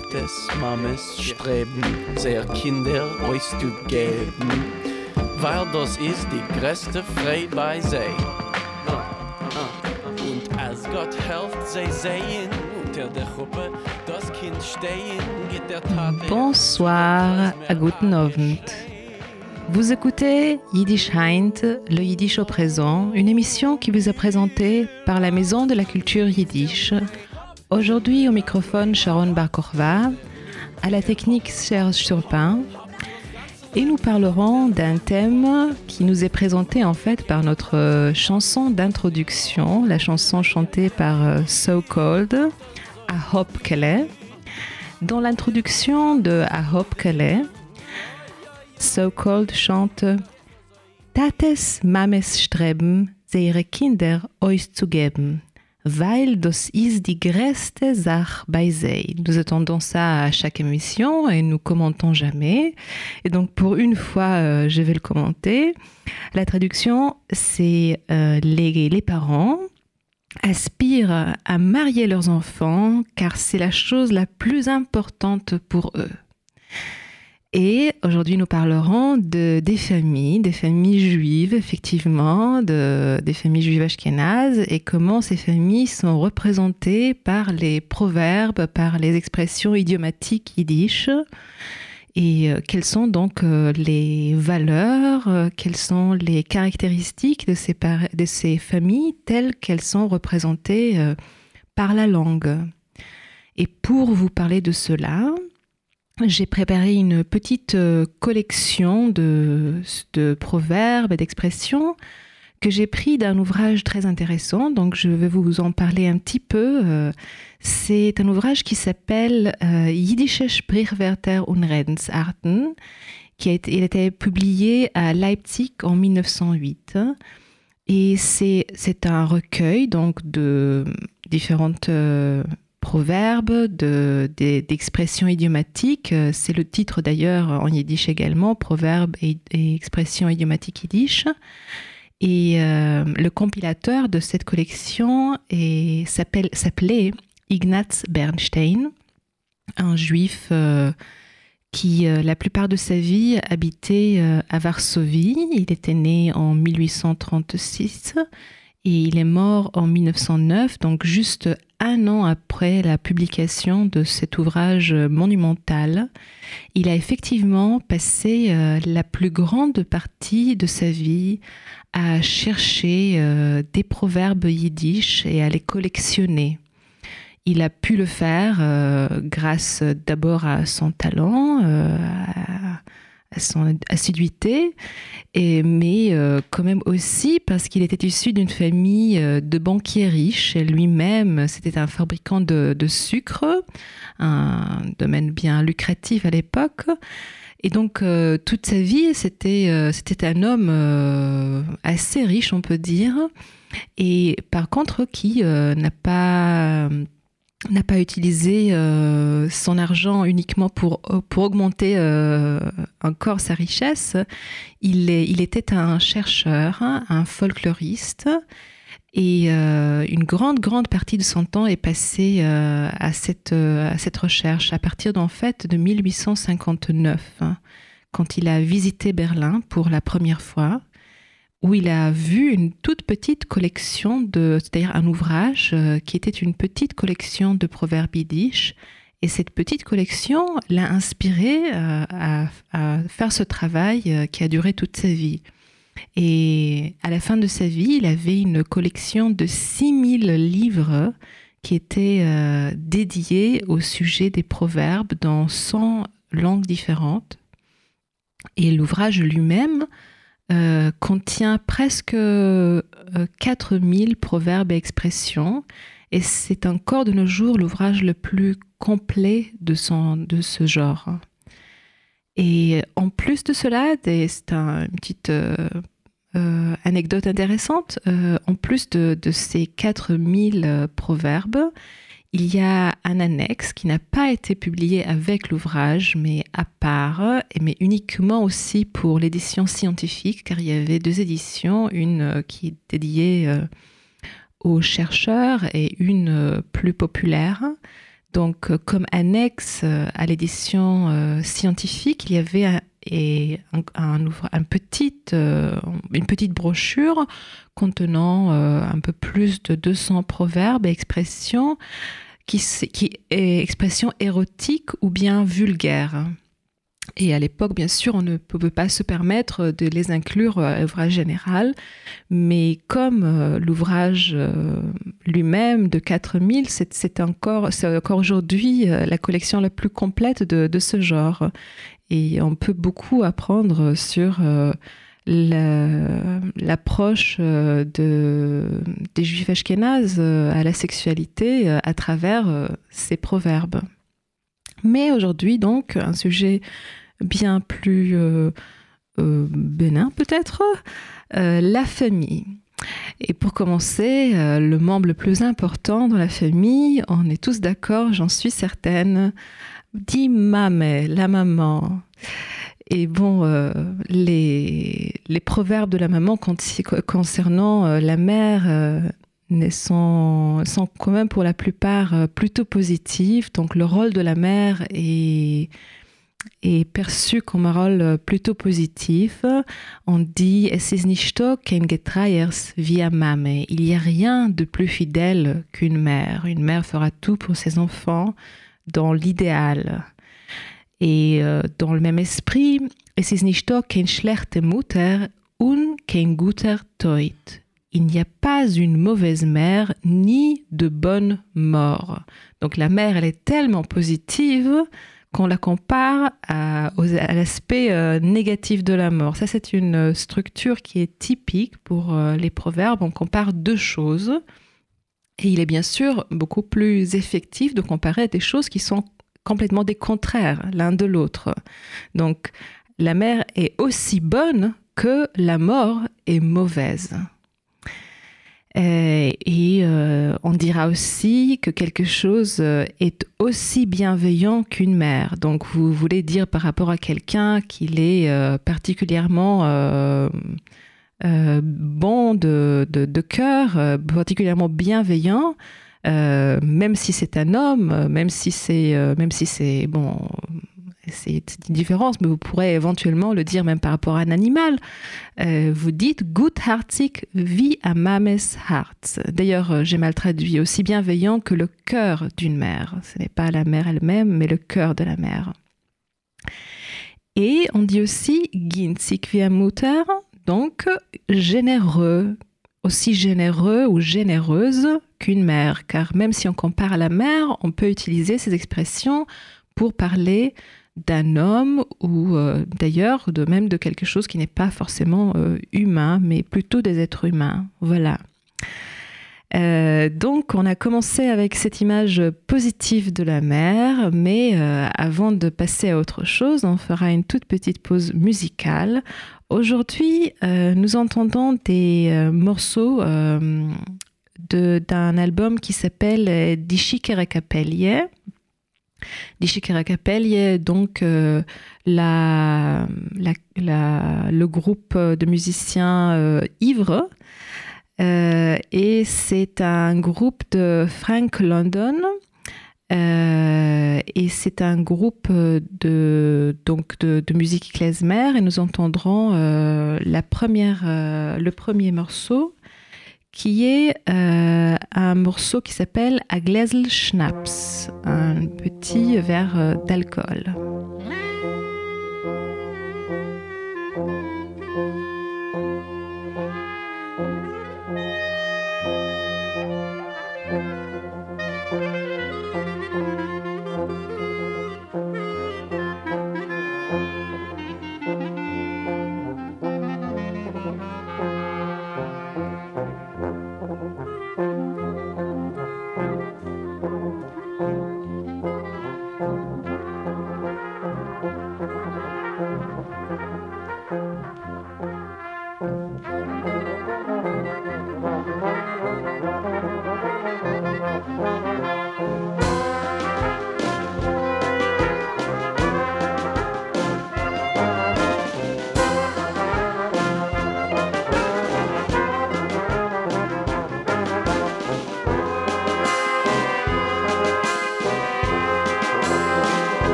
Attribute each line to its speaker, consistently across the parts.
Speaker 1: Tates, Mames streben, sehr Kinder euch zu geben, weil das ist die größte Frei bei sie. Und als Gott helft, sie sehen unter der Gruppe das Kind stehen, geht der Tate.
Speaker 2: Bonsoir, à guten Abend. Vous écoutez Yiddish Heint, le Yiddish au présent, une émission qui vous est présentée par la Maison de la Culture Yiddish. Aujourd'hui au microphone Sharon Barkorva, à la technique Serge Surpin, et nous parlerons d'un thème qui nous est présenté en fait par notre euh, chanson d'introduction, la chanson chantée par euh, So Cold, à Hop Kelly. Dans l'introduction de A Hop Kelly, So Cold chante Tates Mames streben, ihre Kinder euch zu geben, weil das ist die größte Sache bei. Nous attendons ça à chaque émission et nous commentons jamais. Et donc pour une fois, euh, je vais le commenter. La traduction, c'est euh, les, les parents aspirent à marier leurs enfants car c'est la chose la plus importante pour eux. Et aujourd'hui, nous parlerons de, des familles, des familles juives, effectivement, de, des familles juives ashkénazes, et comment ces familles sont représentées par les proverbes, par les expressions idiomatiques yiddish, et euh, quelles sont donc euh, les valeurs, euh, quelles sont les caractéristiques de ces, de ces familles telles qu'elles sont représentées par la langue. Et pour vous parler de cela, j'ai préparé une petite euh, collection de, proverbes et d'expressions que j'ai pris d'un ouvrage très intéressant. Donc, je vais vous en parler un petit peu. Euh, C'est un ouvrage qui s'appelle euh, Jiddische Sprichwörter und Redensarten, qui a été, il a été publié à Leipzig en 1908. Et c'est un recueil donc de différentes proverbes, de- d'expressions idiomatiques. Euh, C'est le titre d'ailleurs en yiddish également, proverbes et, et expressions idiomatiques yiddish. Et euh, le compilateur de cette collection s'appelait Ignaz Bernstein, un juif euh, qui, la plupart de sa vie, habitait à Varsovie. Il était né en 1836 et il est mort en 1909, donc juste un an après la publication de cet ouvrage monumental. Il a effectivement passé euh, la plus grande partie de sa vie à chercher euh, des proverbes yiddish et à les collectionner. Il a pu le faire euh, grâce d'abord à son talent, à, son assiduité, mais euh, quand même aussi parce qu'il était issu d'une famille euh, de banquiers riches. Lui-même, c'était un fabricant de, sucre, un domaine bien lucratif à l'époque. Et donc, euh, toute sa vie, c'était c'était un homme assez riche, on peut dire, et par contre qui n'a pas n'a pas utilisé euh, son argent uniquement pour, pour augmenter euh, encore sa richesse. Il, est, il était un chercheur, un folkloriste, et euh, une grande, grande partie de son temps est passée euh, à, cette, euh, à cette recherche, à partir d'en fait de 1859, hein, quand il a visité Berlin pour la première fois où il a vu une toute petite collection de, c'est-à-dire un ouvrage euh, qui était une petite collection de proverbes yiddish. Et cette petite collection l'a inspiré euh, à, à faire ce travail euh, qui a duré toute sa vie. Et à la fin de sa vie, il avait une collection de 6000 livres qui étaient dédiés au sujet des proverbes dans 100 langues différentes. Et l'ouvrage lui-même euh, contient presque euh, 4000 proverbes et expressions. Et c'est encore de nos jours l'ouvrage le plus complet de, son, ce genre. Et en plus de cela, c'est un- une petite euh, euh, anecdote intéressante. euh, en plus de, de ces 4000 euh, proverbes, il y a un annexe qui n'a pas été publié avec l'ouvrage, mais à part, mais uniquement aussi pour l'édition scientifique, car il y avait deux éditions, une euh, qui est dédiée euh, aux chercheurs et une euh, plus populaire. Donc, comme annexe à l'édition scientifique, il y avait un, un, petite, une petite brochure contenant un peu plus de 200 proverbes et expressions qui, qui est expression érotique ou bien vulgaire. Et à l'époque, bien sûr, on ne pouvait pas se permettre de les inclure à l'ouvrage général, mais comme euh, l'ouvrage euh, lui-même de 4000, c'est encore, encore aujourd'hui euh, la collection la plus complète de, de, ce genre. Et on peut beaucoup apprendre sur l'approche de, des juifs ashkénazes à la sexualité à travers ces proverbes. Mais aujourd'hui, donc, un sujet bien plus euh, euh, bénin peut-être, euh, la famille. Et pour commencer, le membre le plus important dans la famille, on est tous d'accord, j'en suis certaine, dit mamé, la maman. Et bon, les, les, proverbes de la maman concernant la mère sont, sont quand même pour la plupart plutôt positifs. Donc le rôle de la mère est est perçu comme un rôle plutôt positif. On dit Es ist nicht kein Getreiers via Mame. Il n'y a rien de plus fidèle qu'une mère. Une mère fera tout pour ses enfants dans l'idéal. Et euh, dans le même esprit, Es ist nicht kein schlechte Mutter und kein guter Toit. Il n'y a pas une mauvaise mère ni de bonne mort. Donc la mère, elle est tellement positive qu'on la compare à, l'aspect euh, négatif de la mort. Ça, c'est une euh, structure qui est typique pour les proverbes. On compare deux choses. Et il est bien sûr beaucoup plus effectif de comparer des choses qui sont complètement des contraires l'un de l'autre. Donc, la mère est aussi bonne que la mort est mauvaise. Euh, et euh, on dira aussi que quelque chose euh, est aussi bienveillant qu'une mère. Donc vous voulez dire par rapport à quelqu'un qu'il est particulièrement bon de, cœur, particulièrement bienveillant. même si c'est un homme, même si c'est, même si c'est bon, c'est une différence, mais vous pourrez éventuellement le dire même par rapport à un animal. Euh, vous dites gutherzig wie a Mames Herz. D'ailleurs, euh, j'ai mal traduit aussi bienveillant que le cœur d'une mère. Ce n'est pas la mère elle-même, mais le cœur de la mère. Et on dit aussi ginzig wie a Mutter, donc généreux, aussi généreux ou généreuse qu'une mère, car même si on compare à la mère, on peut utiliser ces expressions pour parler d'un homme ou euh, d'ailleurs de même de quelque chose qui n'est pas forcément euh, humain, mais plutôt des êtres humains. Voilà. Euh, donc on a commencé avec cette image positive de la mer, mais avant de passer à autre chose, on fera une toute petite pause musicale. Aujourd'hui, nous entendons des morceaux d'un album qui s'appelle Dishikerekapelye Dishikarakapel donc euh, la, le groupe de musiciens euh, ivres. Euh, et c'est un groupe de Frank London. Et c'est un groupe de, donc de, musique klezmer et nous entendrons la première, le premier morceau qui est euh, un morceau qui s'appelle Aglesl Schnaps, un petit verre euh, d'alcool.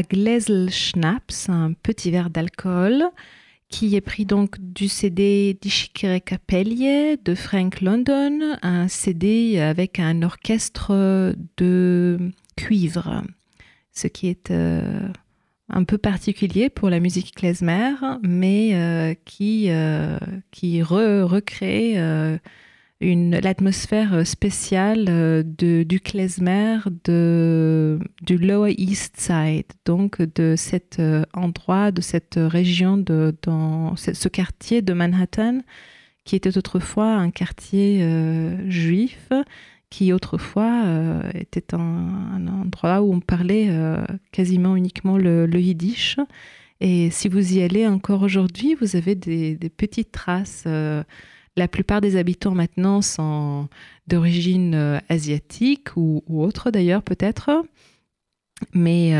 Speaker 2: À Schnaps, un petit verre d'alcool, qui est pris donc du CD d'Ishikere Capellier de Frank London, un CD avec un orchestre de cuivre, ce qui est euh, un peu particulier pour la musique klezmer, mais euh, qui, euh, qui recrée l'atmosphère spéciale de, du klezmer du Lower East Side, donc de cet endroit, de cette région, de, ce quartier de Manhattan, qui était autrefois un quartier juif qui autrefois euh, était un, endroit où on parlait euh, quasiment uniquement le, yiddish. Et si vous y allez encore aujourd'hui, vous avez des, petites traces. Euh, la plupart des habitants maintenant sont d'origine asiatique ou, ou autre d'ailleurs peut-être. Mais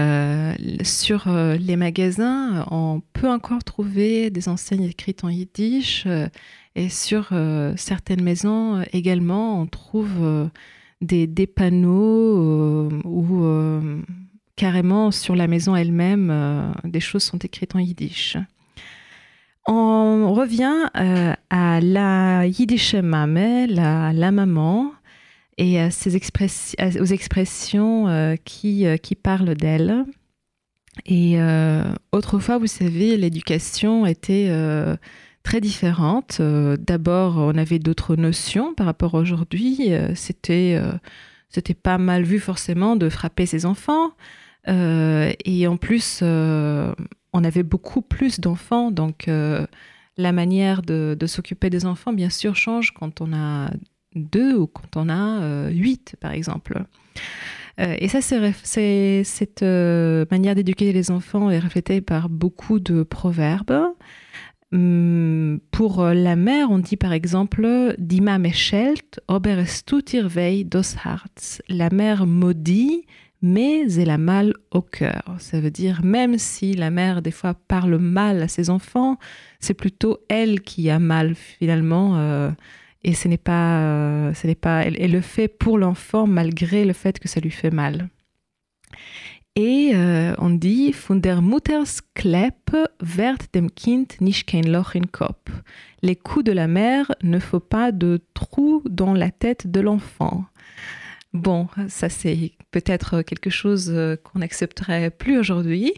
Speaker 2: sur les magasins, on peut encore trouver des enseignes écrites en yiddish. Et sur euh, certaines maisons euh, également, on trouve euh, des, des, panneaux où carrément sur la maison elle-même, des choses sont écrites en yiddish. On revient à la yiddish mame, la, maman, et aux expressions qui, qui parlent d'elle. Et autrefois, vous savez, l'éducation était très différentes. Euh, d'abord, on avait d'autres notions par rapport à aujourd'hui. Euh, euh, c'était pas mal vu forcément de frapper ses enfants. et en plus, on avait beaucoup plus d'enfants, donc la manière de, s'occuper des enfants, bien sûr, change quand on a deux ou quand on a huit, par exemple. et ça, c'est, cette manière d'éduquer les enfants est reflétée par beaucoup de proverbes. Hum, pour la mère, on dit par exemple Dima meschelt, ober es tut Harz. La mère maudit, mais elle a mal au cœur. Ça veut dire même si la mère des fois parle mal à ses enfants, c'est plutôt elle qui a mal finalement. Euh, et ce n'est pas, euh, ce n'est pas, elle le fait pour l'enfant malgré le fait que ça lui fait mal. Et euh, on dit Von der Mutters wird dem Kind nicht kein Loch in Kopf. Les coups de la mère ne font pas de trou dans la tête de l'enfant. Bon, ça c'est peut-être quelque chose euh, qu'on n'accepterait plus aujourd'hui,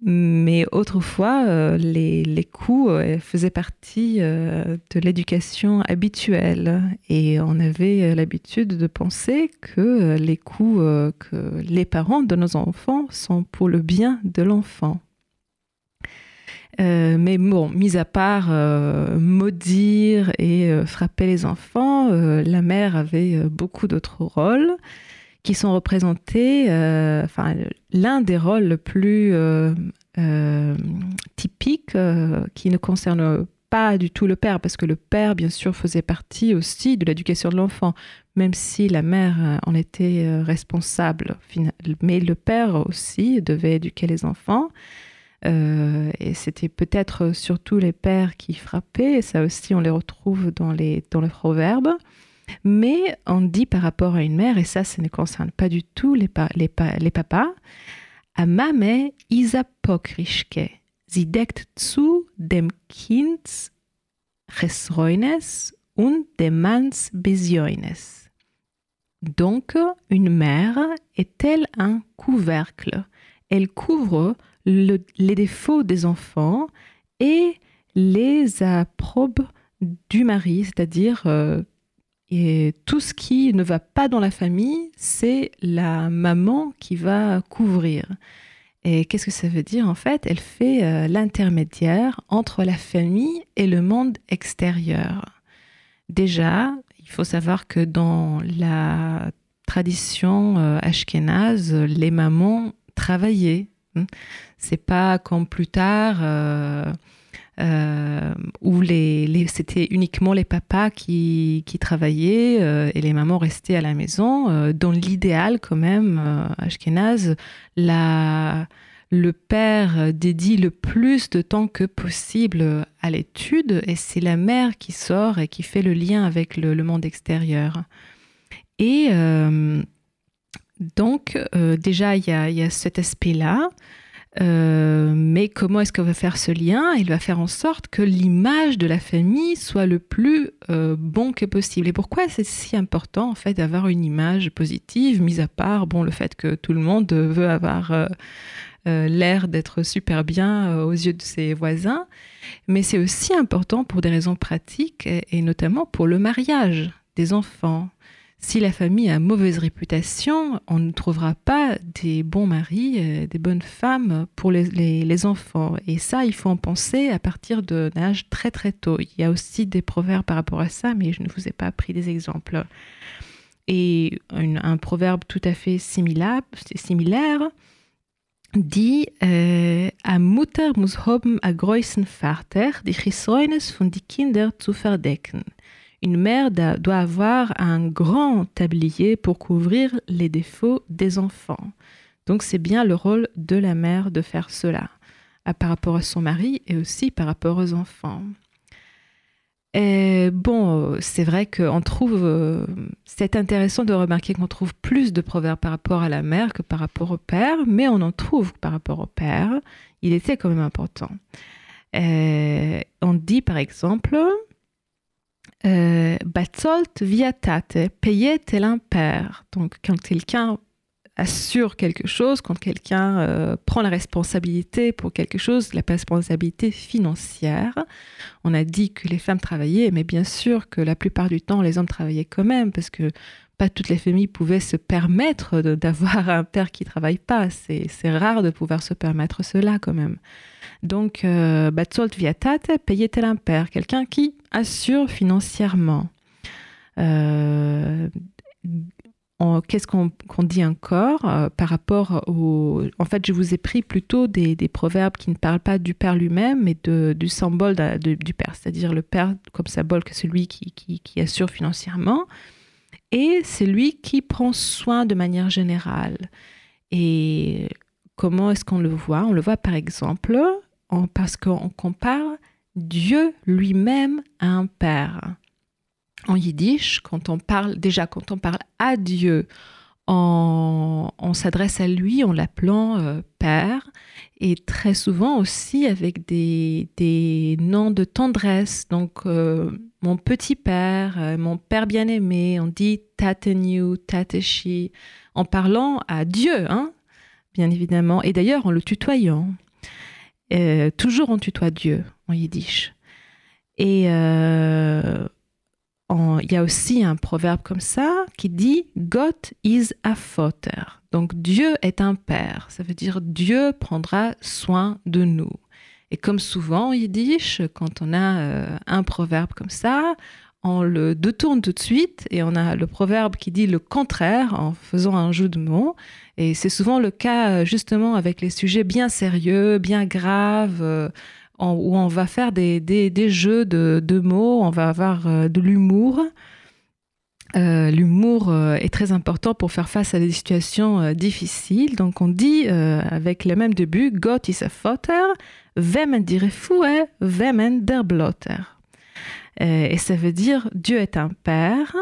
Speaker 2: mais autrefois, euh, les, les coups euh, faisaient partie de l'éducation habituelle et on avait l'habitude de penser que les coups que les parents de nos enfants sont pour le bien de l'enfant. Mais bon, mis à part maudire et frapper les enfants, la mère avait beaucoup d'autres rôles qui sont représentés, euh, enfin, l'un des rôles le plus euh, euh, typiques qui ne concerne pas du tout le père, parce que le père, bien sûr, faisait partie aussi de l'éducation de l'enfant, même si la mère en était responsable. Mais le père aussi devait éduquer les enfants. Et c'était peut-être surtout les pères qui frappaient, et ça aussi on les retrouve dans les, dans les proverbes. Mais on dit par rapport à une mère, et ça, ça ne concerne pas du tout les, les, les papas, isa pokrischke, sie deckt zu dem Kind und dem besioines. Donc, une mère est-elle un couvercle? Elle couvre les défauts des enfants et les approbe du mari, c'est-à-dire euh, tout ce qui ne va pas dans la famille, c'est la maman qui va couvrir. Et qu'est-ce que ça veut dire en fait? Elle fait euh, l'intermédiaire entre la famille et le monde extérieur. Déjà, il faut savoir que dans la tradition euh, ashkénaze, les mamans travaillaient. C'est pas comme plus tard. Euh, euh, où les, c'était uniquement les papas qui, qui travaillaient euh, et les mamans restaient à la maison. Dans l'idéal, quand même, Ashkenaz, la, le père dédie le plus de temps que possible à l'étude et c'est la mère qui sort et qui fait le lien avec le, monde extérieur. Et Donc, déjà, il y a, cet aspect-là. Euh, mais comment est-ce qu'on va faire ce lien? Il va faire en sorte que l'image de la famille soit le plus euh, bon que possible. Et pourquoi c'est si important en fait d'avoir une image positive, mis à part bon le fait que tout le monde veut avoir l'air d'être super bien aux yeux de ses voisins, mais c'est aussi important pour des raisons pratiques et notamment pour le mariage des enfants. Si la famille a mauvaise réputation, on ne trouvera pas des bons maris, euh, des bonnes femmes pour les, enfants. Et ça, il faut en penser à partir d'un âge très très tôt. Il y a aussi des proverbes par rapport à ça, mais je ne vous ai pas pris des exemples. Et un proverbe tout à fait similaire, similaire dit äh, Mutter muss haben a großen Vater, die Gesäunis von die Kinder zu verdecken une mère doit avoir un grand tablier pour couvrir les défauts des enfants. Donc c'est bien le rôle de la mère de faire cela, par rapport à son mari et aussi par rapport aux enfants. Et bon, c'est vrai qu'on trouve, euh, c'est intéressant de remarquer qu'on trouve plus de proverbes par rapport à la mère que par rapport au père, mais on en trouve par rapport au père. Il était quand même important. on dit par exemple, euh, Batzolt viatate, payer tel. Donc, quand quelqu'un assure quelque chose, quand quelqu'un euh, prend la responsabilité pour quelque chose, la responsabilité financière. On a dit que les femmes travaillaient, mais bien sûr que la plupart du temps, les hommes travaillaient quand même, parce que pas toutes les familles pouvaient se permettre d'avoir un père qui travaille pas. C'est rare de pouvoir se permettre cela quand même. Donc, euh, Batzolt viatate, payer tel un père, quelqu'un qui assure financièrement. Euh, qu'est-ce qu'on dit encore euh, par rapport au... En fait, je vous ai pris plutôt des, proverbes qui ne parlent pas du père lui-même, mais du symbole du père, c'est-à-dire le père comme symbole que celui qui assure financièrement, et c'est lui qui prend soin de manière générale. Et comment est-ce qu'on le voit? On le voit par exemple parce qu'on compare Dieu lui-même à un père. En yiddish, quand on parle, déjà quand on parle à Dieu, on, s'adresse à lui en l'appelant euh, Père et très souvent aussi avec des, noms de tendresse. Donc, euh, mon petit père, euh, mon père bien-aimé, on dit Tatenu, Tateshi, en parlant à Dieu, hein, bien évidemment, et d'ailleurs en le tutoyant. toujours on tutoie Dieu en yiddish. Et il y a aussi un proverbe comme ça qui dit Gott is a Vater. Donc Dieu est un père. Ça veut dire Dieu prendra soin de nous. Et comme souvent en yiddish, quand on a euh, un proverbe comme ça, on le détourne tout de suite et on a le proverbe qui dit le contraire en faisant un jeu de mots. Et c'est souvent le cas euh, justement avec les sujets bien sérieux, bien graves. Euh, où on va faire des, jeux de, mots, on va avoir de l'humour. L'humour est très important pour faire face à des situations difficiles. Donc on dit avec le même début, Gott is a Vater, Refue, wem der Blotter. et ça veut dire Dieu est un père.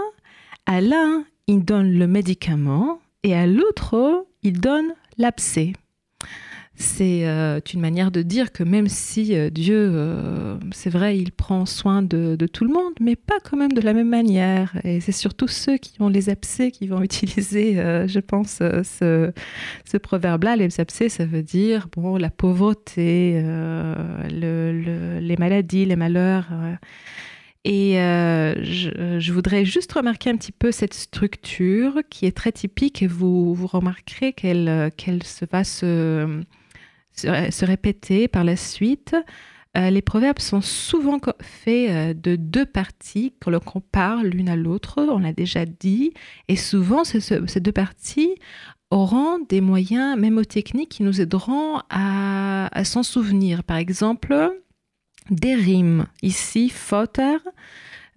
Speaker 2: À l'un, il donne le médicament et à l'autre, il donne l'abcès c'est euh, une manière de dire que même si euh, Dieu, euh, c'est vrai, il prend soin de, tout le monde, mais pas quand même de la même manière. Et c'est surtout ceux qui ont les abcès qui vont utiliser, je pense, ce, proverbe-là. Les abcès, ça veut dire bon, la pauvreté, les maladies, les malheurs. Et je, voudrais juste remarquer un petit peu cette structure qui est très typique et vous, remarquerez qu'elle qu'elle se va se se, répéter par la suite. Euh, les proverbes sont souvent faits euh, de deux parties qu'on compare l'une à l'autre, on l'a déjà dit, et souvent ces deux parties auront des moyens mémotechniques qui nous aideront à, s'en souvenir. Par exemple, des rimes. Ici, Fotter,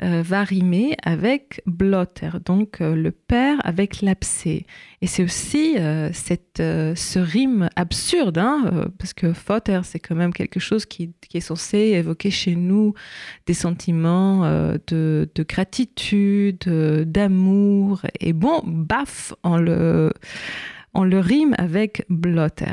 Speaker 2: euh, va rimer avec blotter, donc euh, le père avec l'abcès. Et c'est aussi cette, ce rime absurde, hein, parce que Fotter, c'est quand même quelque chose qui, est censé évoquer chez nous des sentiments de, de, gratitude, d'amour. Et bon, baf, on le, on le rime avec blotter.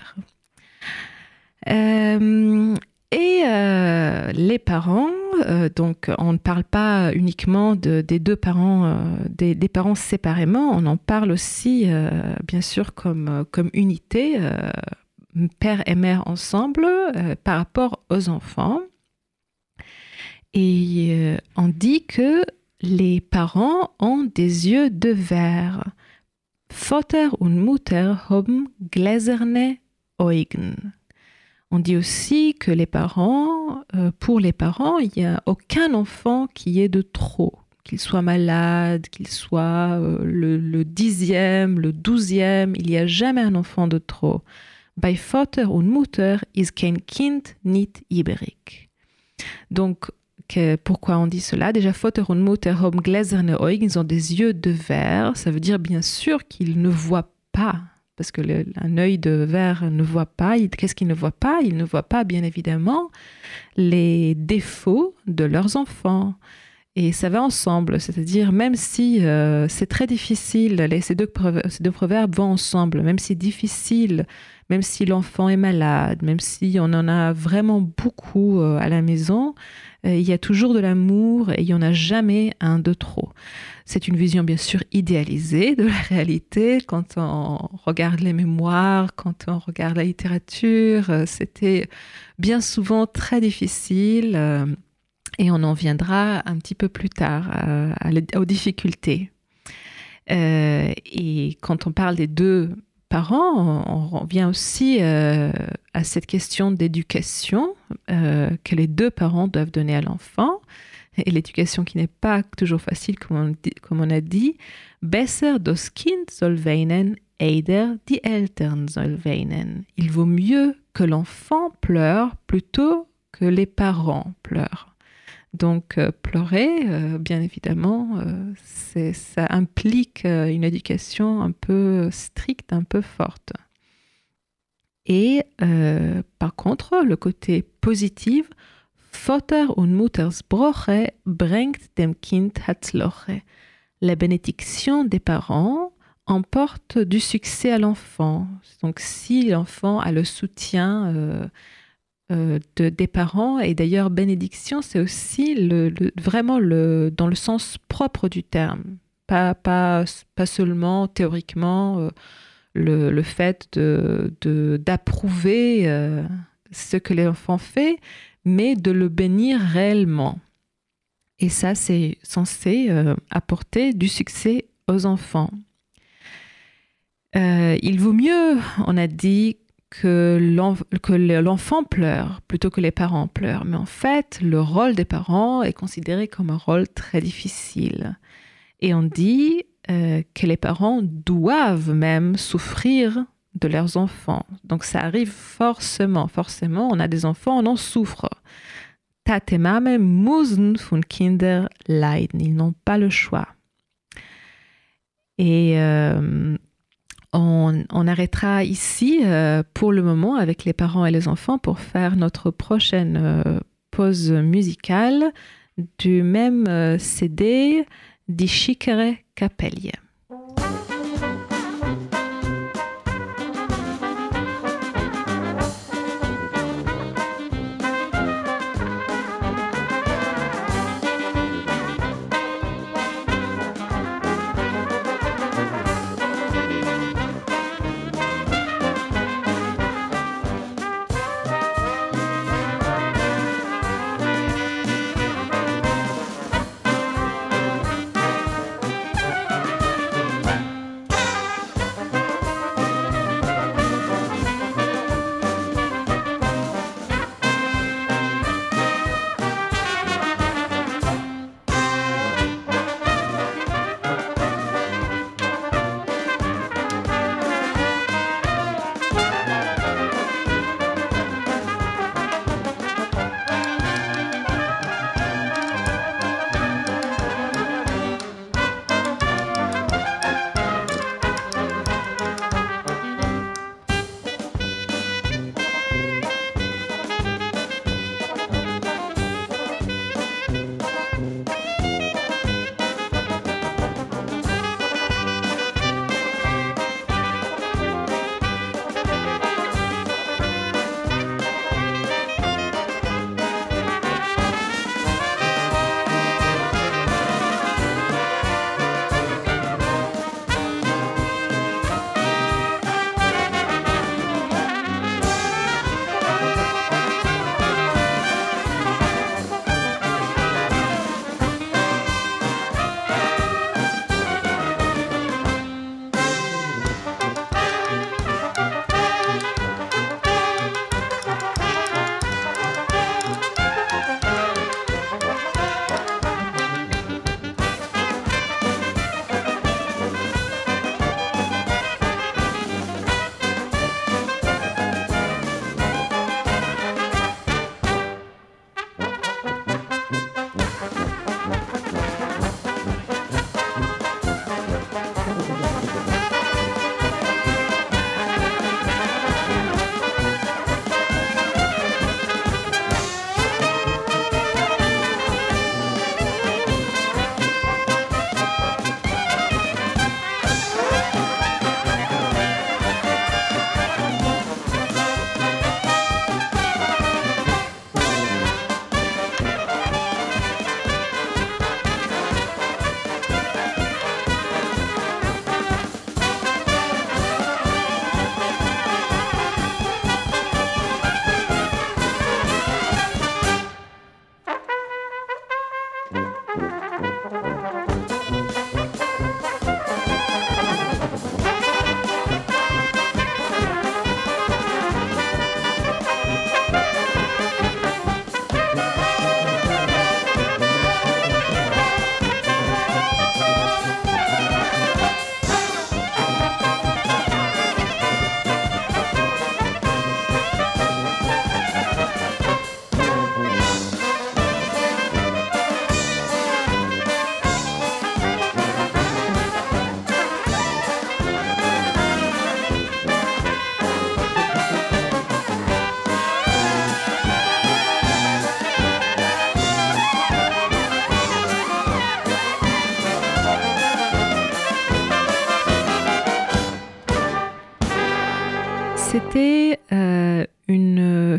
Speaker 2: Euh, et euh, les parents, euh, donc on ne parle pas uniquement des deux parents, des, parents séparément, on en parle aussi bien sûr comme, comme unité, père et mère ensemble par rapport aux enfants. Et on dit que les parents ont des yeux de verre. Vater und Mutter haben gläserne Augen. On dit aussi que les parents, euh, pour les parents, il n'y a aucun enfant qui est de trop. Qu'il soit malade, qu'il soit euh, le, dixième, le douzième, il n'y a jamais un enfant de trop. Bei Vater und Mutter ist kein Kind nicht übrig. Donc, pourquoi on dit cela? Déjà, Vater und Mutter haben gläserne Augen, ils ont des yeux de verre. Ça veut dire bien sûr qu'ils ne voient pas parce que un œil de verre ne voit pas. Qu'est-ce qu'il ne voit pas? Il ne voit pas, bien évidemment, les défauts de leurs enfants. Et ça va ensemble, c'est-à-dire même si euh, c'est très difficile, ces, deux proverbes vont ensemble, même si difficile, même si l'enfant est malade, même si on en a vraiment beaucoup euh, à la maison, euh, il y a toujours de l'amour et il n'y en a jamais un de trop. C'est une vision bien sûr idéalisée de la réalité. Quand on regarde les mémoires, quand on regarde la littérature, c'était bien souvent très difficile et on en viendra un petit peu plus tard aux difficultés. et quand on parle des deux parents, on revient aussi euh, à cette question d'éducation euh, que les deux parents doivent donner à l'enfant. Et l'éducation qui n'est pas toujours facile, comme on, dit, comme on a dit. Besser das Kind soll weinen, eider die Eltern soll weinen. Il vaut mieux que l'enfant pleure plutôt que les parents pleurent. Donc euh, pleurer, euh, bien évidemment, euh, ça implique une éducation un peu stricte, un peu forte. Et par contre, le côté positif, Vater und bringt dem Kind Herzloche. La bénédiction des parents emporte du succès à l'enfant. Donc si l'enfant a le soutien euh, de, des parents. Et d'ailleurs, bénédiction, c'est aussi le, vraiment le, dans le sens propre du terme, pas, pas, pas seulement théoriquement euh, le, le, fait d'approuver de, euh, ce que l'enfant fait, mais de le bénir réellement. Et ça, c'est censé apporter du succès aux enfants. il vaut mieux, on a dit, que l'enfant pleure plutôt que les parents pleurent. Mais en fait, le rôle des parents est considéré comme un rôle très difficile. Et on dit euh, que les parents doivent même souffrir de leurs enfants. Donc ça arrive forcément, forcément, on a des enfants, on en souffre. Tate Mame von Kinder leiden. Ils n'ont pas le choix. Et euh, on, arrêtera ici euh, pour le moment avec les parents et les enfants pour faire notre prochaine euh, pause musicale du même euh, CD di Chicere Capelli.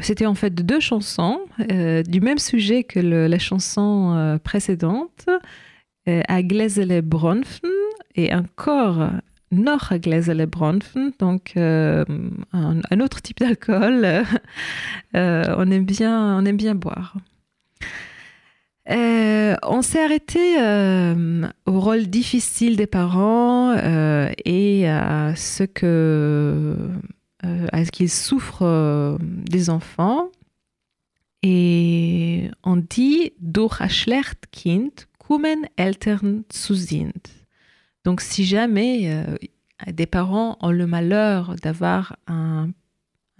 Speaker 2: C'était en fait deux chansons euh, du même sujet que la chanson euh, précédente, euh, à Glazele Bronfen et encore Noch à Glazele Bronfen, donc un, autre type d'alcool. On aime bien, on aime bien boire. On s'est arrêté au rôle difficile des parents et à ce que à ce qu'ils souffrent euh, des enfants. Et on dit schlecht Kind kommen Eltern zu sind. Donc si jamais euh, des parents ont le malheur d'avoir un,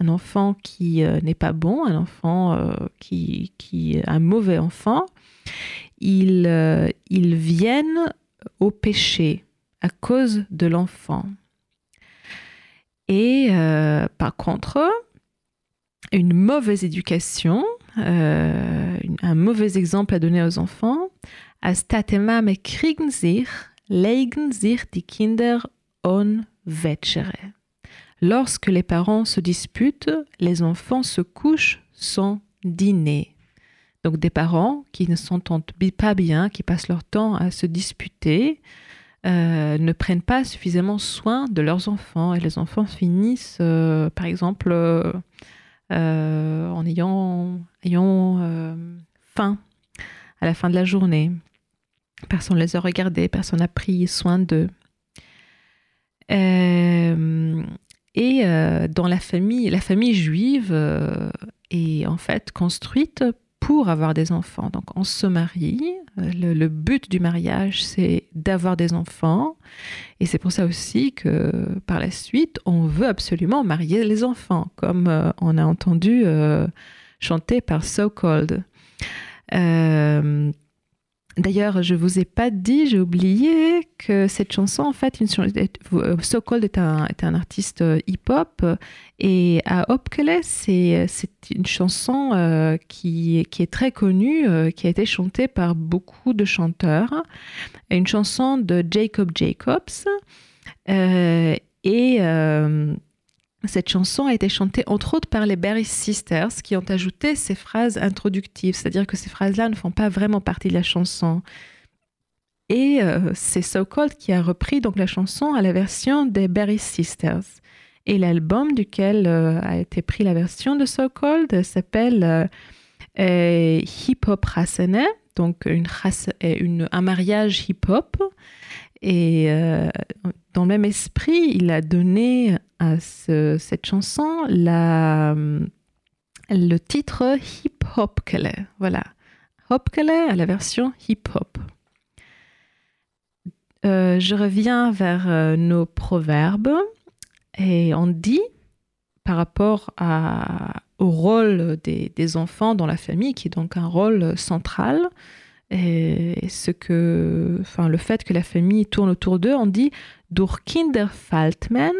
Speaker 2: enfant qui euh, n'est pas bon, un enfant euh, qui, qui un mauvais enfant, ils, euh, ils viennent au péché à cause de l'enfant. Et euh, par contre, une mauvaise éducation, euh, un mauvais exemple à donner aux enfants, als Tatemame kriegen sich, legen sich die Kinder unwetschere. Lorsque les parents se disputent, les enfants se couchent sans dîner. Donc des parents qui ne s'entendent pas bien, qui passent leur temps à se disputer, euh, ne prennent pas suffisamment soin de leurs enfants et les enfants finissent, euh, par exemple, euh, en ayant, ayant faim à la fin de la journée. Personne ne les a regardés, personne n'a pris soin d'eux. Et dans la famille, la famille juive est en fait construite pour avoir des enfants. Donc on se marie, le, le but du mariage c'est d'avoir des enfants et c'est pour ça aussi que par la suite on veut absolument marier les enfants comme euh, on a entendu euh, chanter par So Cold. Euh, D'ailleurs, je vous ai pas dit, j'ai oublié que cette chanson, en fait, une, euh, So Cold est un, artiste euh, hip-hop et à Opkele, c'est une chanson euh, qui, est très connue, euh, qui a été chantée par beaucoup de chanteurs. Une chanson de Jacob Jacobs euh, et cette chanson a été chantée entre autres par les Berry Sisters qui ont ajouté ces phrases introductives, c'est-à-dire que ces phrases-là ne font pas vraiment partie de la chanson. Et euh, c'est So Cold qui a repris donc la chanson à la version des Berry Sisters. Et l'album duquel euh, a été pris la version de So Cold s'appelle euh, Hip Hop Rasene, donc une, un mariage hip-hop. Et euh, dans le même esprit, il a donné à ce, cette chanson la, le titre Hip Hop Kele. Voilà. Hop Kele à la version hip hop. Euh, je reviens vers euh, nos proverbes et on dit par rapport au rôle des, enfants dans la famille, qui est donc un rôle central, et ce que, enfin, le fait que la famille tourne autour d'eux, on dit Durch Kinder fällt man,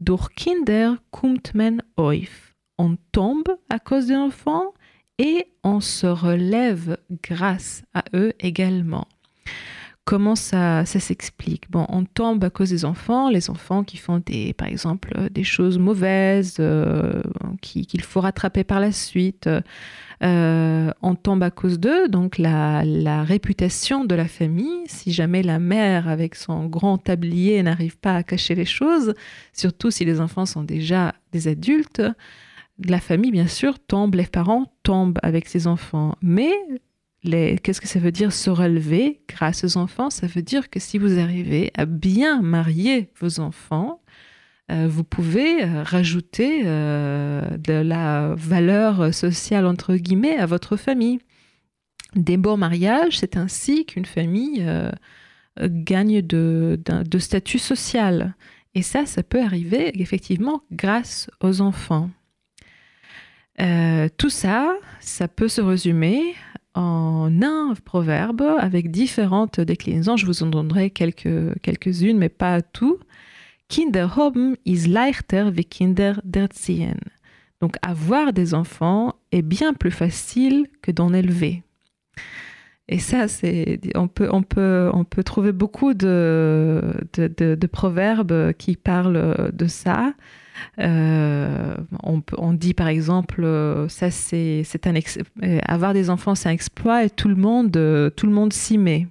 Speaker 2: durch Kinder kommt man auf. On tombe à cause des enfants et on se relève grâce à eux également. Comment ça, ça s'explique? Bon, on tombe à cause des enfants, les enfants qui font des, par exemple, des choses mauvaises, euh, qu'il qui faut rattraper par la suite. Euh, on tombe à cause d'eux, donc la, la, réputation de la famille, si jamais la mère avec son grand tablier n'arrive pas à cacher les choses, surtout si les enfants sont déjà des adultes, la famille, bien sûr, tombe, les parents tombent avec ses enfants. Mais qu'est-ce que ça veut dire se relever grâce aux enfants? Ça veut dire que si vous arrivez à bien marier vos enfants, euh, vous pouvez euh, rajouter euh, de la valeur sociale, entre guillemets, à votre famille. Des bons mariages, c'est ainsi qu'une famille gagne de, statut social. Et ça, ça peut arriver effectivement grâce aux enfants. Tout ça, ça peut se résumer en un proverbe avec différentes déclinaisons. Je vous en donnerai quelques, quelques-unes, mais pas tout. Kinder haben ist leichter wie Kinder d'erziehen. Donc avoir des enfants est bien plus facile que d'en élever. Et ça, c'est, on peut, on peut, on peut trouver beaucoup de, de proverbes qui parlent de ça. On, on, dit par exemple, ça c'est, un avoir des enfants c'est un exploit et tout le monde, s'y met.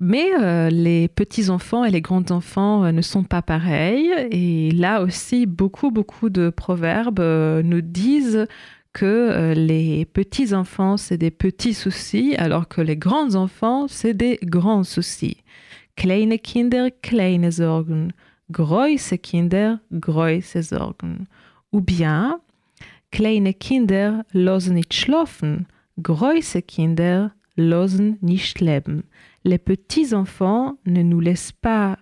Speaker 2: Mais euh, les petits-enfants et les grands-enfants euh, ne sont pas pareils. Et là aussi, beaucoup, beaucoup de proverbes euh, nous disent que les petits-enfants, c'est des petits soucis, alors que les grands-enfants, c'est des grands soucis. Kleine Kinder, kleine Sorgen. Große Kinder, große Sorgen. Ou bien, kleine Kinder losen nicht schlafen. Große Kinder losen nicht leben les petits-enfants ne nous laissent pas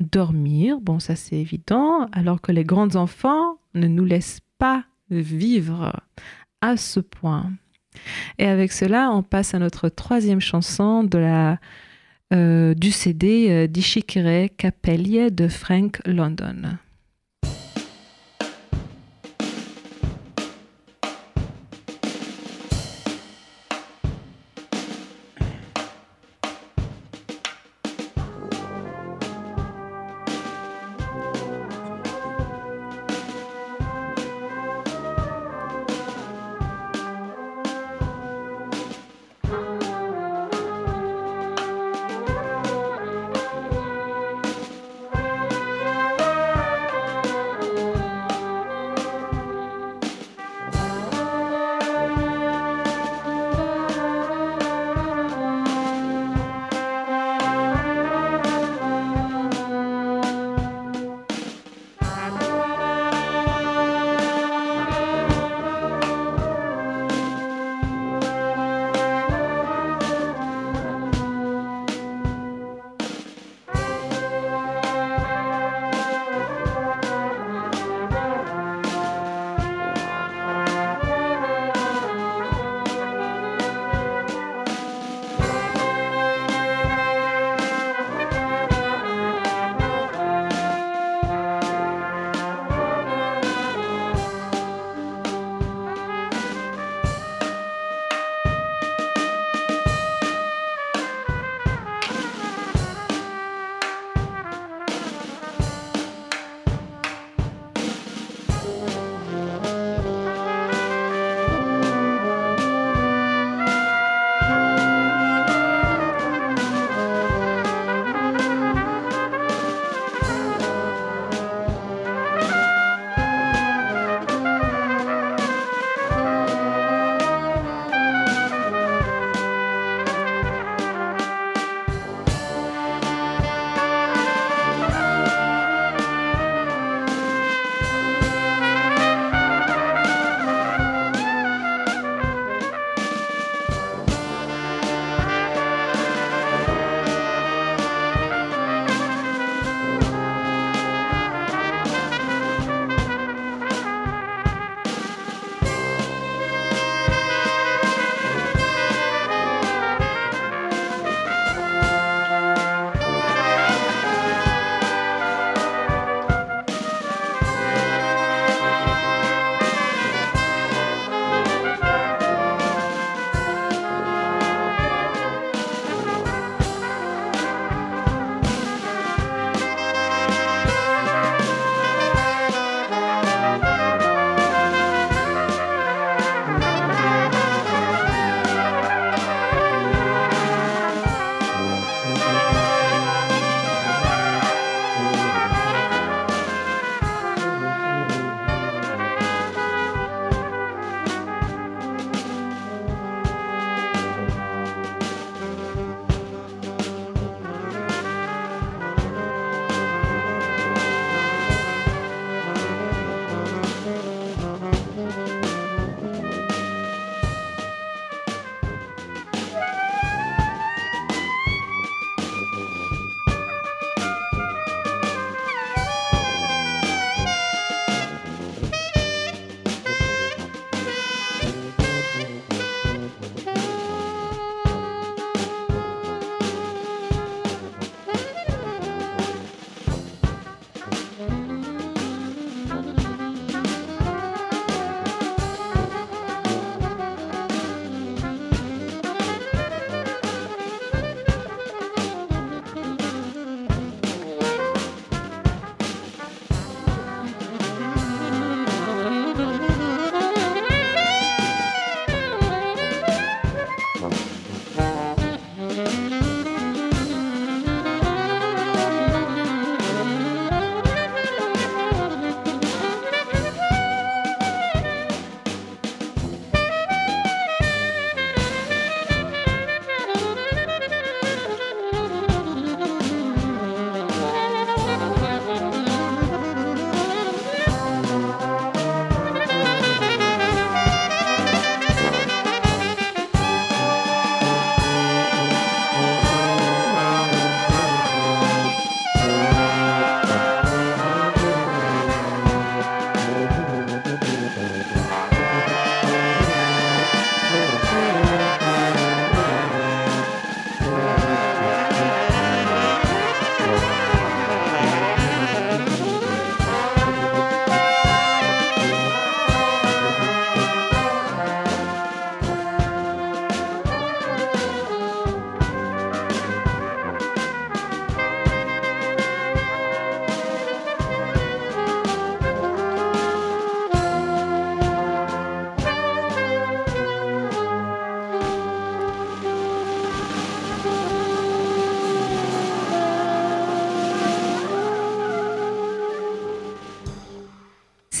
Speaker 2: dormir, bon ça c'est évident, alors que les grands-enfants ne nous laissent pas vivre à ce point. Et avec cela, on passe à notre troisième chanson de la, du CD euh, d'Ishikere Capelli de Frank London.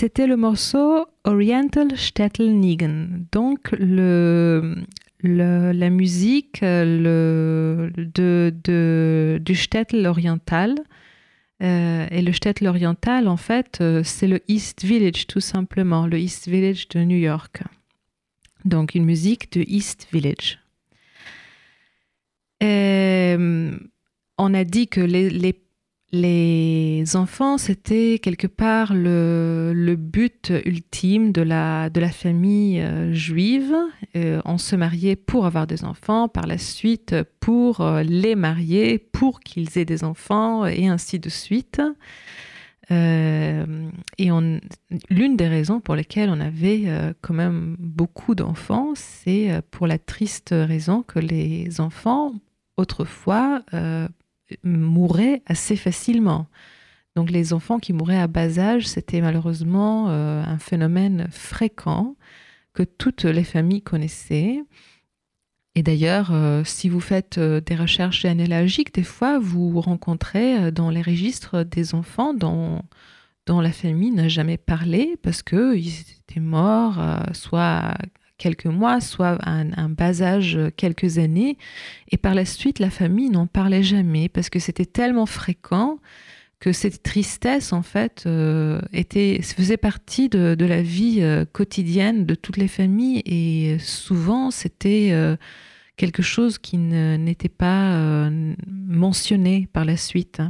Speaker 2: C'était le morceau Oriental Shtetl Nigen. Donc la musique le, de, du Shtetl oriental. Euh, et le Shtetl oriental, en fait, euh, c'est le East Village, tout simplement, le East Village de New York. Donc une musique de East Village. Euh, on a dit que les les enfants, c'était quelque part le, but ultime de la, de la famille euh, juive. Euh, on se mariait pour avoir des enfants, par la suite pour euh, les marier, pour qu'ils aient des enfants, et ainsi de suite. et l'une des raisons pour lesquelles on avait quand même beaucoup d'enfants, c'est pour la triste raison que les enfants, autrefois, mouraient assez facilement. Donc les enfants qui mouraient à bas âge, c'était malheureusement euh, un phénomène fréquent que toutes les familles connaissaient. Et d'ailleurs, euh, si vous faites euh, des recherches généalogiques, des fois, vous rencontrez dans les registres des enfants dont, dont la famille n'a jamais parlé parce qu'ils étaient morts, soit quelques mois, soit un, bas âge quelques années. Et par la suite, la famille n'en parlait jamais parce que c'était tellement fréquent que cette tristesse, en fait, euh, était, faisait partie de, la vie euh, quotidienne de toutes les familles et souvent c'était euh, quelque chose qui n'était pas mentionné par la suite.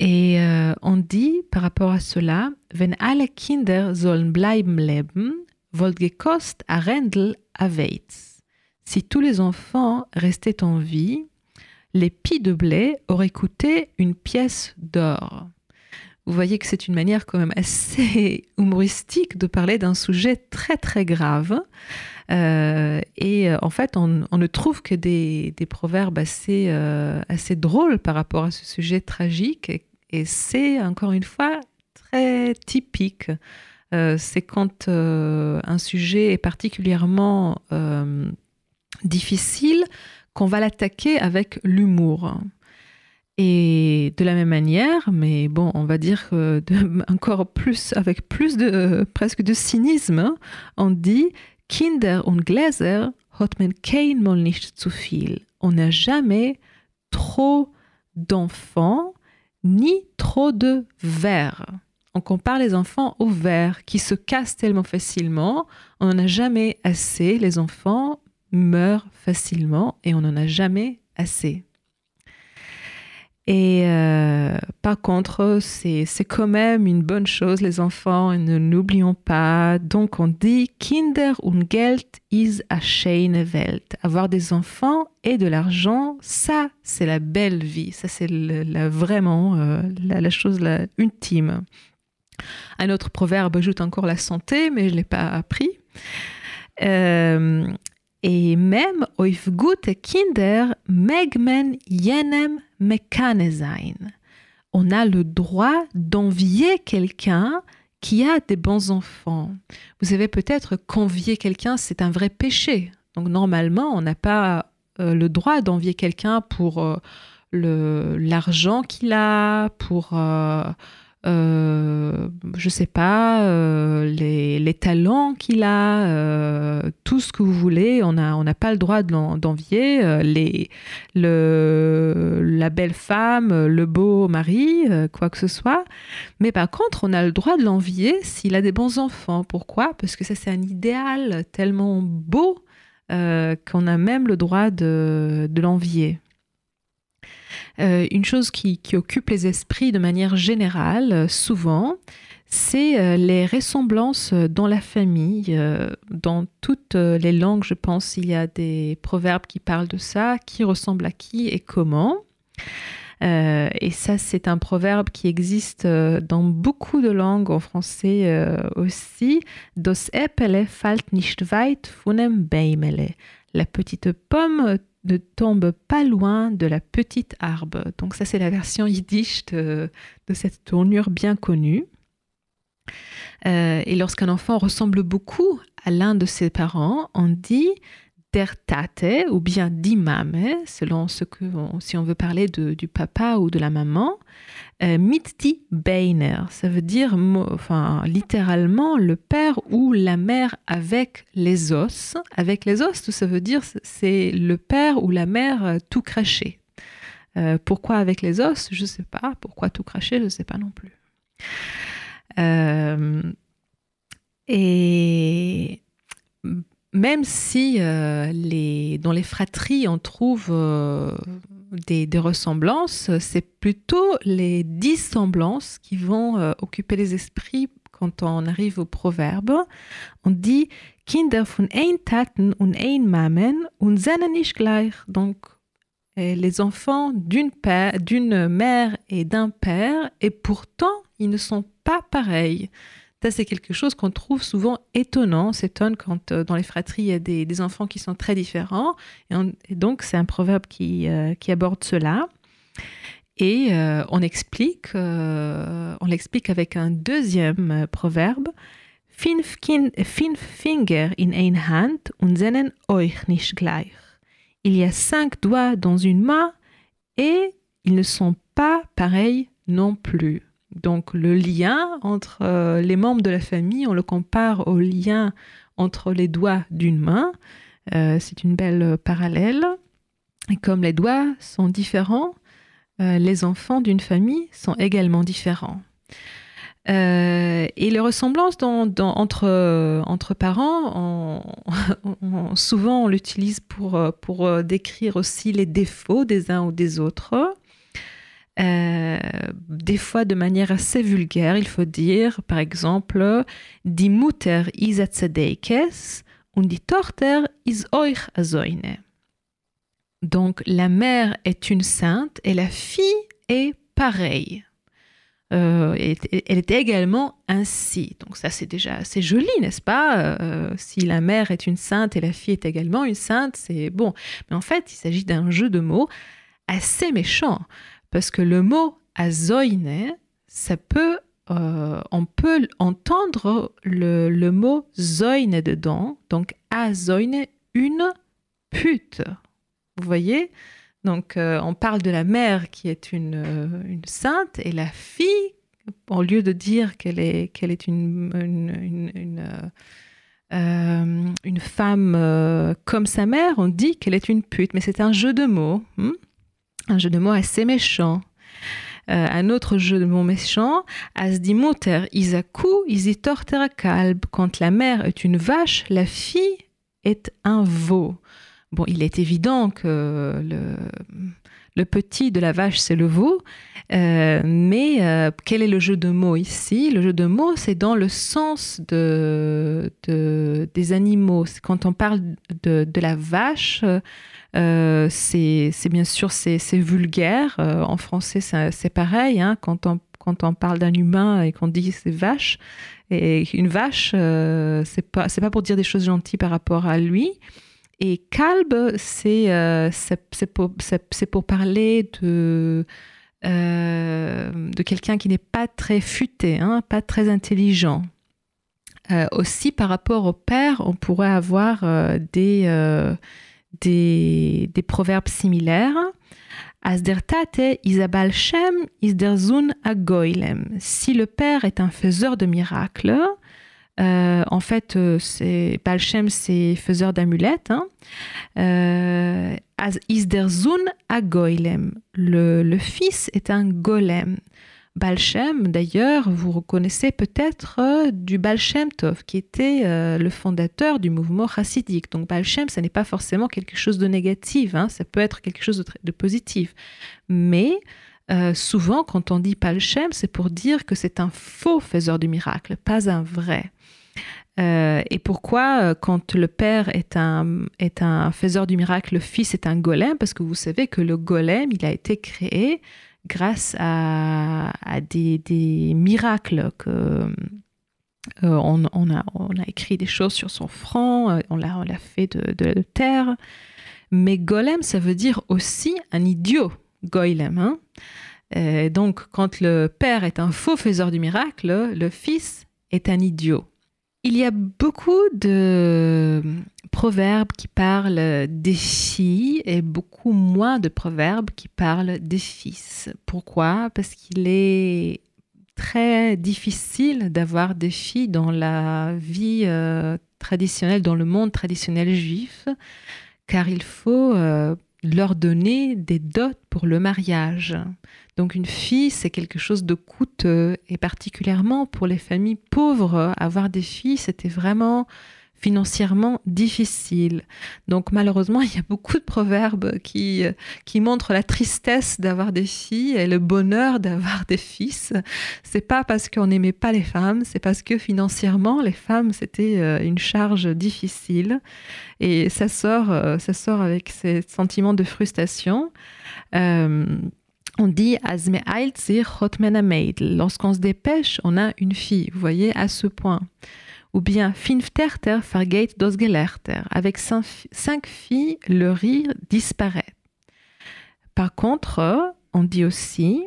Speaker 2: Et on dit par rapport à cela, wenn alle Kinder sollen bleiben leben, Volgekost à Rendel à Weitz. Si tous les enfants restaient en vie, les pis de blé auraient coûté une pièce d'or. Vous voyez que c'est une manière quand même assez humoristique de parler d'un sujet très très grave. Euh, et euh, en fait, on, ne trouve que des, proverbes assez, euh, assez drôles par rapport à ce sujet tragique. et c'est encore une fois très typique c'est quand euh, un sujet est particulièrement euh, difficile qu'on va l'attaquer avec l'humour. Et de la même manière, mais bon, on va dire encore plus, avec plus de presque de cynisme, hein, on dit Kinder und Gläser hat man keinmal nicht zu viel. On n'a jamais trop d'enfants ni trop de verres. On compare les enfants aux verres qui se cassent tellement facilement. On n'en a jamais assez. Les enfants meurent facilement et on n'en a jamais assez. Et euh, par contre, c'est quand même une bonne chose, les enfants, ne n'oublions pas. Donc on dit Kinder und Geld is a schöne Welt. Avoir des enfants et de l'argent, ça, c'est la belle vie. Ça, c'est vraiment euh, la, la, chose la ultime. Un autre proverbe ajoute encore la santé, mais je ne l'ai pas appris. Euh, et même auf gute Kinder megmen jenem mekane sein. On a le droit d'envier quelqu'un qui a des bons enfants. Vous savez peut-être qu'envier quelqu'un, c'est un vrai péché. Donc normalement, on n'a pas euh, le droit d'envier quelqu'un pour euh, l'argent qu'il a, pour je sais pas, euh, les, talents qu'il a, euh, tout ce que vous voulez. On n'a pas le droit d'envier les, le, la belle femme, le beau mari, quoi que ce soit. Mais par contre, on a le droit de l'envier s'il a des bons enfants. Pourquoi? Parce que ça, c'est un idéal tellement beau qu'on a même le droit de, de l'envier. Euh, une chose qui, occupe les esprits de manière générale, euh, souvent, c'est euh, les ressemblances dans la famille. dans toutes les langues, je pense, il y a des proverbes qui parlent de ça, qui ressemble à qui et comment. et ça, c'est un proverbe qui existe dans beaucoup de langues, en français aussi. Das nicht weit von dem. La petite pomme ne tombe pas loin de la petite arbre. Donc ça c'est la version yiddish de, cette tournure bien connue. Euh, et lorsqu'un enfant ressemble beaucoup à l'un de ses parents, on dit der Tate ou bien die Mame, selon ce que si on veut parler du papa ou de la maman. Euh, Mitti Beiner, ça veut dire enfin, littéralement le père ou la mère avec les os. Avec les os, ça veut dire c'est le père ou la mère euh, tout craché. Euh, pourquoi avec les os? Je ne sais pas. Pourquoi tout craché? Je ne sais pas non plus. et même si dans les fratries on trouve des, ressemblances, c'est plutôt les dissemblances qui vont euh, occuper les esprits quand on arrive au proverbe. On dit Kinder von ein Taten und ein Mamen und nicht gleich. Donc, les enfants d'une mère et d'un père, et pourtant, ils ne sont pas pareils. Ça, c'est quelque chose qu'on trouve souvent étonnant. On s'étonne quand euh, dans les fratries, il y a des, enfants qui sont très différents. Et, donc, c'est un proverbe qui, euh, aborde cela. Et euh, on explique, on l'explique avec un deuxième proverbe. Fünf, Finger in ein Hand und sehen euch nicht gleich. Il y a cinq doigts dans une main et ils ne sont pas pareils non plus. Donc le lien entre euh, les membres de la famille, on le compare au lien entre les doigts d'une main. Euh, c'est une belle parallèle. Et comme les doigts sont différents, euh, les enfants d'une famille sont également différents. et les ressemblances entre, parents, souvent on l'utilise pour décrire aussi les défauts des uns ou des autres. Euh, des fois de manière assez vulgaire, il faut dire, par exemple, Die Mutter is Tzedekes und die Tochter is euch azoine. Donc la mère est une sainte et la fille est pareille. Euh, elle est également ainsi. Donc ça c'est déjà assez joli, n'est-ce pas? Euh, Si la mère est une sainte et la fille est également une sainte, c'est bon. Mais en fait, il s'agit d'un jeu de mots assez méchant parce que le mot azoine, ça peut, euh, on peut entendre le, mot zoine dedans, donc azoine, une pute. Vous voyez? Donc euh, on parle de la mère qui est une, euh, une, sainte et la fille, au lieu de dire qu'elle est, qu'elle est une, une, une femme comme sa mère, on dit qu'elle est une pute, mais c'est un jeu de mots. Hmm? Un jeu de mots assez méchant. Euh, un autre jeu de mots méchant, as die Mutter isaku isi tortera kalb. Quand la mère est une vache, la fille est un veau. Bon, il est évident que le, petit de la vache, c'est le veau. Euh, mais euh, quel est le jeu de mots ici? Le jeu de mots, c'est dans le sens de, de, des animaux. Quand on parle de la vache, euh, c'est bien sûr c'est vulgaire. Euh, en français, c'est pareil. Hein, quand, on, quand on parle d'un humain et qu'on dit c'est vache, et une vache, euh, c'est pas pas pour dire des choses gentilles par rapport à lui. Et calbe, c'est pour, pour, parler de de quelqu'un qui n'est pas très futé, hein, pas très intelligent. aussi par rapport au père, on pourrait avoir des des, des proverbes similaires. As der Tate Isabal Shem is der Zun Agoilem. Si le père est un faiseur de miracles, euh, en fait, euh, c'est Balshem, c'est faiseur d'amulettes. Hein. Euh, as is der Zun Agoilem. Le, le fils est un golem. Balshem, d'ailleurs, vous reconnaissez peut-être euh, du Balshem Tov, qui était euh, le fondateur du mouvement chassidique. Donc Balshem, ce n'est pas forcément quelque chose de négatif, hein, ça peut être quelque chose de, positif. Mais euh, souvent, quand on dit Balshem, c'est pour dire que c'est un faux faiseur de miracles, pas un vrai. et pourquoi, quand le père est un, est un faiseur du miracle, le fils est un golem? Parce que vous savez que le golem, il a été créé grâce à, des, miracles que euh, on, a, écrit des choses sur son front, euh, on l'a, fait de, terre. Mais golem, ça veut dire aussi un idiot, goylem. Hein. Euh, donc, quand le père est un faux faiseur du miracle, le fils est un idiot. Il y a beaucoup de proverbes qui parlent des filles et beaucoup moins de proverbes qui parlent des fils. Pourquoi? Parce qu'il est très difficile d'avoir des filles dans la vie euh, traditionnelle, dans le monde traditionnel juif, car il faut euh, leur donner des dots pour le mariage. Donc une fille, c'est quelque chose de coûteux, et particulièrement pour les familles pauvres, avoir des filles, c'était vraiment financièrement difficile. Donc malheureusement, il y a beaucoup de proverbes qui, qui montrent la tristesse d'avoir des filles et le bonheur d'avoir des fils. C'est pas parce qu'on n'aimait pas les femmes, c'est parce que financièrement, les femmes, c'était euh, une charge difficile. Et ça sort, euh, ça sort avec ces sentiments de frustration. Euh, on dit Lorsqu'on se dépêche, on a une fille. Vous voyez, à ce point ou bien Finfterter vergeht das Gelächter. Avec cinq, filles, le rire disparaît. Par contre, on dit aussi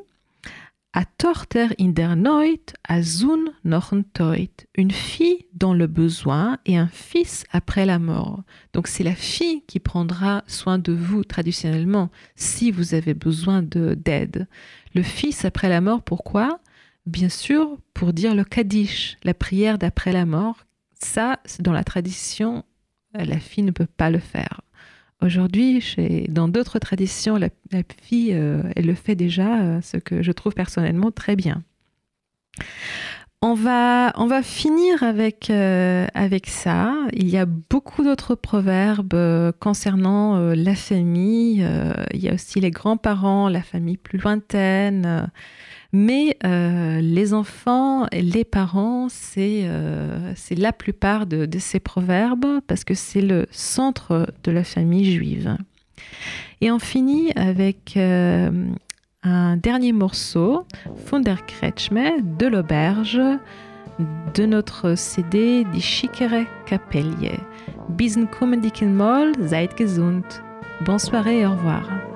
Speaker 2: A Torter in der Neut, Azun noch Une fille dans le besoin et un fils après la mort. Donc c'est la fille qui prendra soin de vous traditionnellement si vous avez besoin d'aide. Le fils après la mort, pourquoi? Bien sûr, pour dire le Kaddish, la prière d'après la mort, ça, dans la tradition, la fille ne peut pas le faire. Aujourd'hui, dans d'autres traditions, la, fille, euh, elle le fait déjà, euh, ce que je trouve personnellement très bien. On va, on va finir avec, euh, avec ça. Il y a beaucoup d'autres proverbes concernant la famille. il y a aussi les grands-parents, la famille plus lointaine. Mais euh, les enfants, les parents, c'est euh, la plupart de, ces proverbes parce que c'est le centre de la famille juive. Et on finit avec euh, un dernier morceau, Funder Kretschme de l'auberge de notre CD Die Schickere Kapelle. Bis kommen Moll, seid gesund. Bonne soirée et au revoir.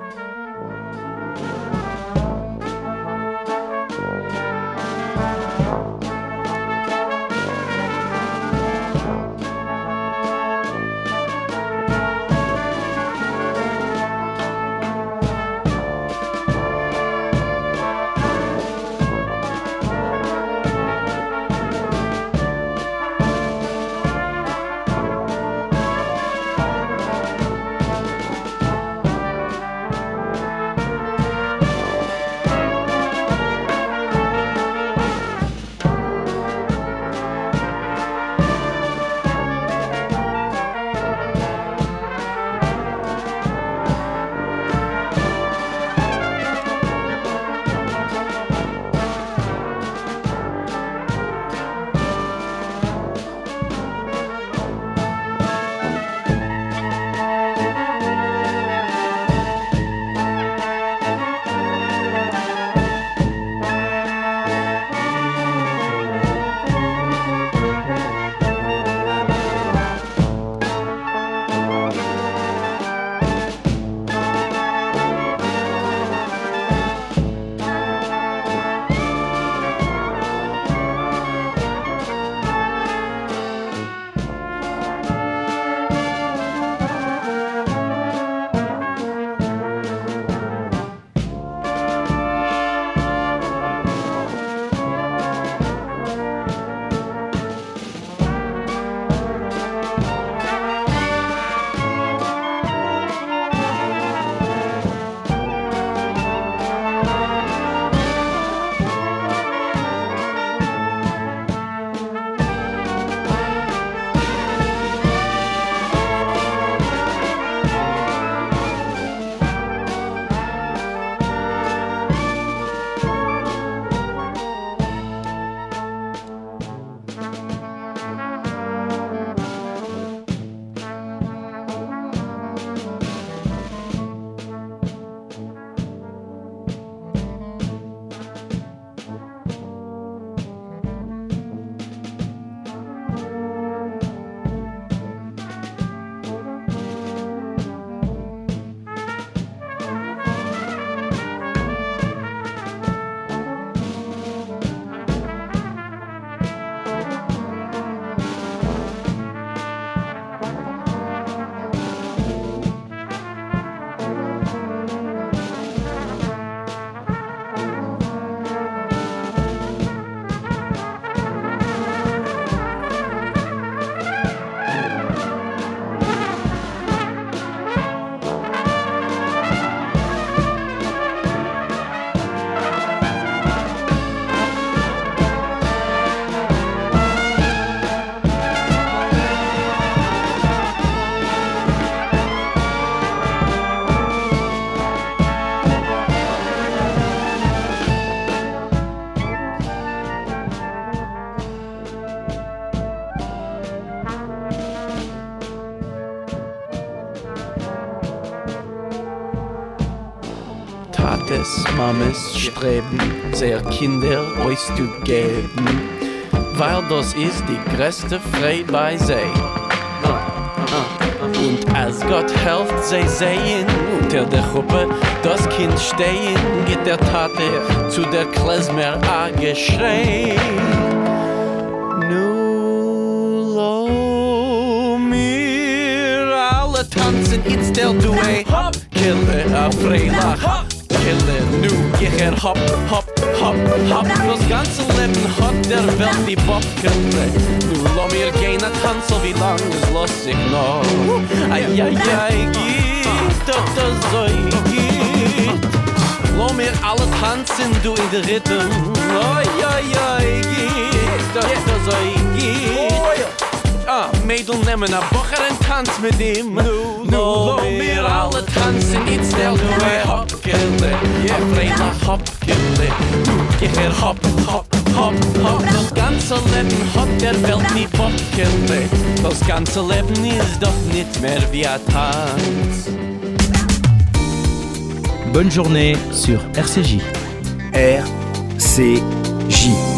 Speaker 1: Mames streben, sehr Kinder euch zu geben, weil das ist die größte Frei bei sie. Und als Gott helft, sie sehen unter der Gruppe das Kind stehen, geht der Tate zu der Klezmer a geschrei. Nu lo mir alle tanzen, it's der Duet. Hop, kille a Freilach. Ich er hop, hop, hop, hop. Das ganze Leben hat der Welt die Bob gekriegt. Nu lo mir gehen a tanzen, wie lang es los ich noch. Ai, ai, ai, geht doch das so geht. Lo mir alle tanzen, du in der Rhythm. Ai, ai, ai, geht doch das so geht. Ah, Mädel nemmen a Bocher en tanz mit ihm. Nu, nu, lo mir alle tanzen It's del du e hopkele Ja, Freila hopkele Du, ich er hop, hop, hop, hop Das ganze Leben hat der Welt nie hopkele Das ganze Leben ist doch nicht mehr wie a Tanz.
Speaker 3: Bonne journée sur RCJ.
Speaker 4: RCJ.